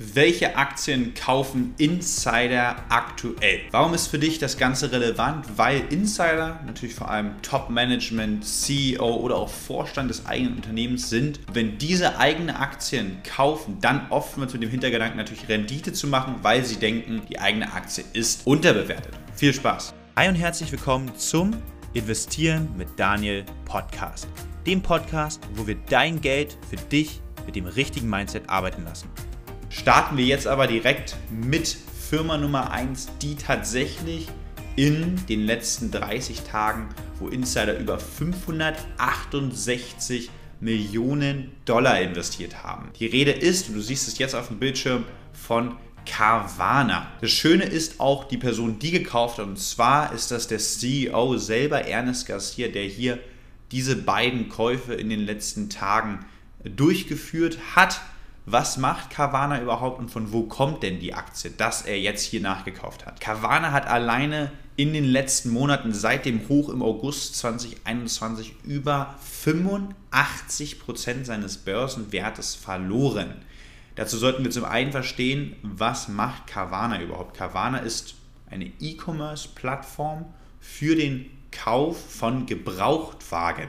Welche Aktien kaufen Insider aktuell? Warum ist für dich das Ganze relevant? Weil Insider natürlich vor allem Top-Management, CEO oder auch Vorstand des eigenen Unternehmens sind. Wenn diese eigene Aktien kaufen, dann oftmals mit dem Hintergedanken natürlich Rendite zu machen, weil sie denken, die eigene Aktie ist unterbewertet. Viel Spaß! Hi und herzlich willkommen zum Investieren mit Daniel Podcast. Dem Podcast, wo wir dein Geld für dich mit dem richtigen Mindset arbeiten lassen. Starten wir jetzt aber direkt mit Firma Nummer 1, die tatsächlich in den letzten 30 Tagen, wo Insider über 568 Millionen Dollar investiert haben. Die Rede ist, und du siehst es jetzt auf dem Bildschirm, von Carvana. Das Schöne ist auch die Person, die gekauft hat, und zwar ist das der CEO selber, Ernest Garcia, der hier diese beiden Käufe in den letzten Tagen durchgeführt hat was macht Carvana überhaupt und von wo kommt denn die Aktie, dass er jetzt hier nachgekauft hat? Carvana hat alleine in den letzten Monaten seit dem Hoch im August 2021 über 85 Prozent seines Börsenwertes verloren. Dazu sollten wir zum einen verstehen, was macht Carvana überhaupt? Carvana ist eine E-Commerce-Plattform für den Kauf von Gebrauchtwagen.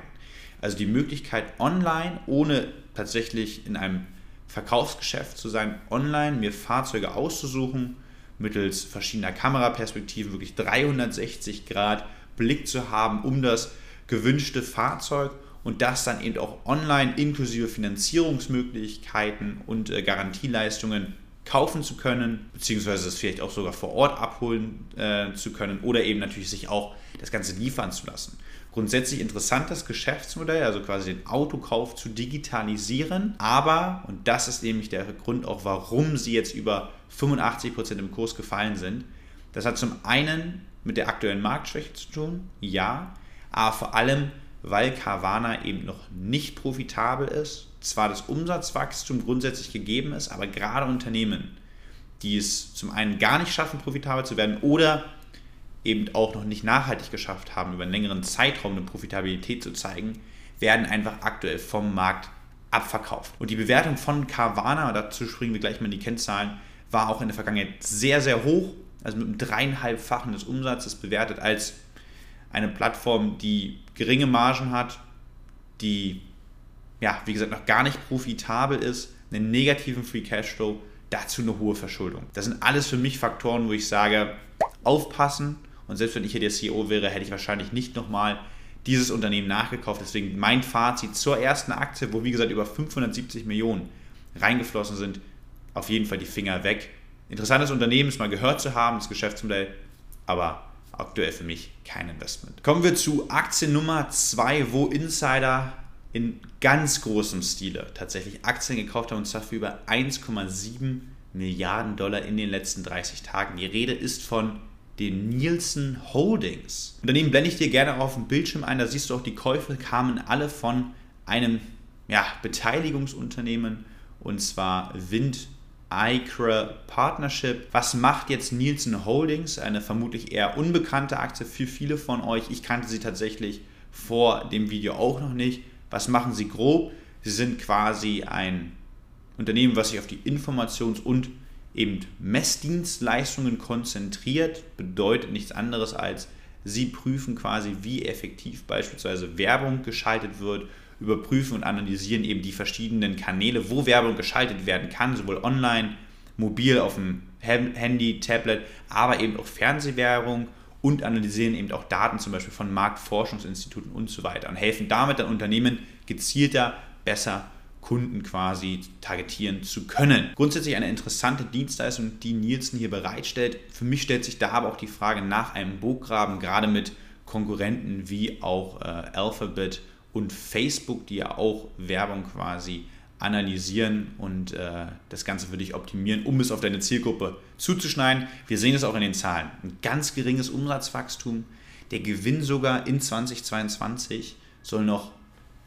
Also die Möglichkeit online, ohne tatsächlich in einem Verkaufsgeschäft zu sein, online mir Fahrzeuge auszusuchen, mittels verschiedener Kameraperspektiven wirklich 360 Grad Blick zu haben um das gewünschte Fahrzeug und das dann eben auch online inklusive Finanzierungsmöglichkeiten und äh, Garantieleistungen kaufen zu können, beziehungsweise es vielleicht auch sogar vor Ort abholen äh, zu können oder eben natürlich sich auch das Ganze liefern zu lassen. Grundsätzlich interessantes Geschäftsmodell, also quasi den Autokauf zu digitalisieren, aber, und das ist nämlich der Grund auch, warum sie jetzt über 85% im Kurs gefallen sind, das hat zum einen mit der aktuellen Marktschwäche zu tun, ja, aber vor allem, weil Carvana eben noch nicht profitabel ist, zwar das Umsatzwachstum grundsätzlich gegeben ist, aber gerade Unternehmen, die es zum einen gar nicht schaffen, profitabel zu werden oder eben auch noch nicht nachhaltig geschafft haben, über einen längeren Zeitraum eine Profitabilität zu zeigen, werden einfach aktuell vom Markt abverkauft. Und die Bewertung von Carvana, dazu springen wir gleich mal in die Kennzahlen, war auch in der Vergangenheit sehr, sehr hoch, also mit einem dreieinhalbfachen des Umsatzes bewertet als eine Plattform, die geringe Margen hat, die ja, wie gesagt, noch gar nicht profitabel ist, einen negativen Free Cashflow, dazu eine hohe Verschuldung. Das sind alles für mich Faktoren, wo ich sage, aufpassen. Und selbst wenn ich hier der CEO wäre, hätte ich wahrscheinlich nicht nochmal dieses Unternehmen nachgekauft. Deswegen mein Fazit zur ersten Aktie, wo wie gesagt über 570 Millionen reingeflossen sind, auf jeden Fall die Finger weg. Interessantes Unternehmen, es mal gehört zu haben, das Geschäftsmodell, aber aktuell für mich kein Investment. Kommen wir zu Aktie Nummer 2, wo Insider in ganz großem Stile tatsächlich Aktien gekauft haben und zwar für über 1,7 Milliarden Dollar in den letzten 30 Tagen. Die Rede ist von den Nielsen Holdings. Unternehmen blende ich dir gerne auf dem Bildschirm ein, da siehst du auch, die Käufe kamen alle von einem ja, Beteiligungsunternehmen und zwar Wind ICRA Partnership. Was macht jetzt Nielsen Holdings? Eine vermutlich eher unbekannte Aktie für viele von euch. Ich kannte sie tatsächlich vor dem Video auch noch nicht. Was machen sie grob? Sie sind quasi ein Unternehmen, was sich auf die Informations- und eben Messdienstleistungen konzentriert, bedeutet nichts anderes als, sie prüfen quasi, wie effektiv beispielsweise Werbung geschaltet wird, überprüfen und analysieren eben die verschiedenen Kanäle, wo Werbung geschaltet werden kann, sowohl online, mobil, auf dem Handy, Tablet, aber eben auch Fernsehwerbung und analysieren eben auch Daten zum Beispiel von Marktforschungsinstituten und so weiter und helfen damit dann Unternehmen gezielter, besser Kunden quasi targetieren zu können. Grundsätzlich eine interessante Dienstleistung, die Nielsen hier bereitstellt. Für mich stellt sich da aber auch die Frage nach einem Burggraben, gerade mit Konkurrenten wie auch äh, Alphabet und Facebook, die ja auch Werbung quasi analysieren und äh, das Ganze für dich optimieren, um es auf deine Zielgruppe zuzuschneiden. Wir sehen es auch in den Zahlen. Ein ganz geringes Umsatzwachstum. Der Gewinn sogar in 2022 soll noch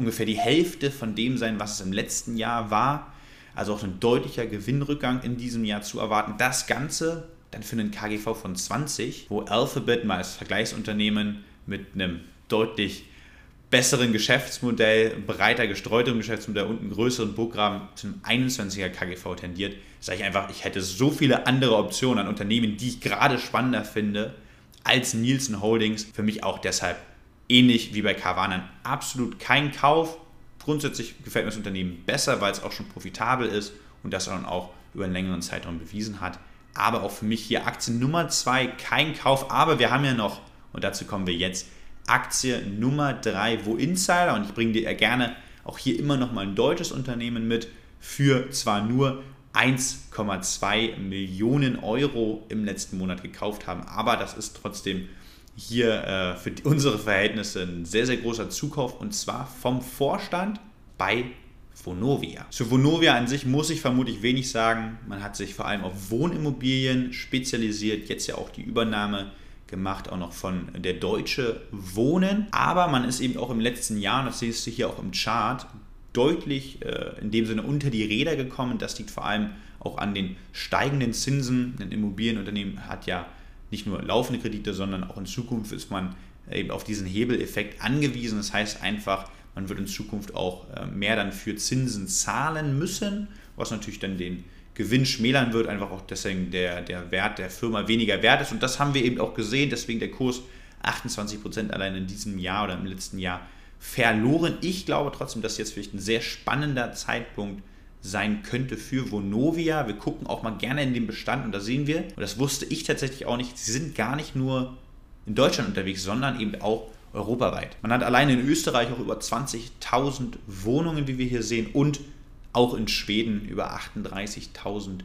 ungefähr die Hälfte von dem sein, was es im letzten Jahr war. Also auch ein deutlicher Gewinnrückgang in diesem Jahr zu erwarten. Das Ganze dann für einen KGV von 20, wo Alphabet mal als Vergleichsunternehmen mit einem deutlich besseren Geschäftsmodell, breiter gestreuterem Geschäftsmodell und einem größeren Burggraben zum 21er KGV tendiert, sage ich einfach, ich hätte so viele andere Optionen an Unternehmen, die ich gerade spannender finde als Nielsen Holdings. Für mich auch deshalb ähnlich wie bei Carvana absolut kein Kauf. Grundsätzlich gefällt mir das Unternehmen besser, weil es auch schon profitabel ist und das dann auch über einen längeren Zeitraum bewiesen hat. Aber auch für mich hier Aktie Nummer 2 kein Kauf. Aber wir haben ja noch, und dazu kommen wir jetzt, Aktie Nummer 3, wo Insider, und ich bringe dir gerne auch hier immer noch mal ein deutsches Unternehmen mit, für zwar nur 1,2 Millionen Euro im letzten Monat gekauft haben, aber das ist trotzdem hier äh, für die, unsere Verhältnisse ein sehr, sehr großer Zukauf und zwar vom Vorstand bei Vonovia. Zu Vonovia an sich muss ich vermutlich wenig sagen. Man hat sich vor allem auf Wohnimmobilien spezialisiert, jetzt ja auch die Übernahme gemacht, auch noch von der Deutsche Wohnen. Aber man ist eben auch im letzten Jahr, das siehst du hier auch im Chart, deutlich äh, in dem Sinne unter die Räder gekommen. Das liegt vor allem auch an den steigenden Zinsen. Ein Immobilienunternehmen hat ja nicht nur laufende Kredite, sondern auch in Zukunft ist man eben auf diesen Hebeleffekt angewiesen. Das heißt einfach, man wird in Zukunft auch äh, mehr dann für Zinsen zahlen müssen, was natürlich dann den Gewinn schmälern wird, einfach auch deswegen der, der Wert der Firma weniger wert ist. Und das haben wir eben auch gesehen, deswegen der Kurs 28% allein in diesem Jahr oder im letzten Jahr verloren. Ich glaube trotzdem, dass jetzt vielleicht ein sehr spannender Zeitpunkt sein könnte für Vonovia. Wir gucken auch mal gerne in den Bestand und da sehen wir, und das wusste ich tatsächlich auch nicht, sie sind gar nicht nur in Deutschland unterwegs, sondern eben auch europaweit. Man hat allein in Österreich auch über 20.000 Wohnungen, wie wir hier sehen, und auch in Schweden über 38.000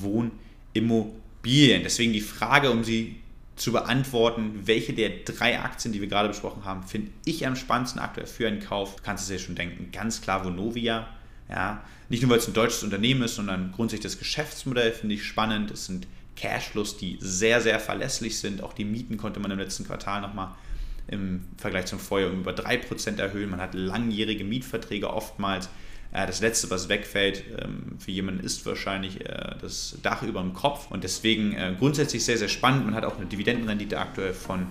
Wohnimmobilien. Deswegen die Frage, um sie zu beantworten, welche der drei Aktien, die wir gerade besprochen haben, finde ich am spannendsten aktuell für einen Kauf. Du kannst es dir schon denken, ganz klar Vonovia. Ja, nicht nur, weil es ein deutsches Unternehmen ist, sondern grundsätzlich das Geschäftsmodell finde ich spannend. Es sind Cashflows, die sehr, sehr verlässlich sind. Auch die Mieten konnte man im letzten Quartal nochmal im Vergleich zum Vorjahr um über 3% erhöhen. Man hat langjährige Mietverträge oftmals. Äh, das Letzte, was wegfällt ähm, für jemanden, ist wahrscheinlich äh, das Dach über dem Kopf. Und deswegen äh, grundsätzlich sehr, sehr spannend. Man hat auch eine Dividendenrendite aktuell von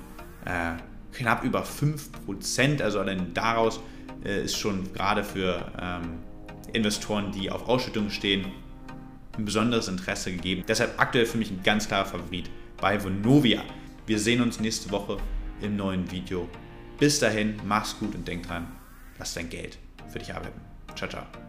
knapp über 5%. Also allein daraus ist schon gerade für ähm, Investoren, die auf Ausschüttungen stehen, ein besonderes Interesse gegeben. Deshalb aktuell für mich ein ganz klarer Favorit bei Vonovia. Wir sehen uns nächste Woche im neuen Video. Bis dahin, mach's gut und denk dran, lass dein Geld für dich arbeiten. Ciao, ciao.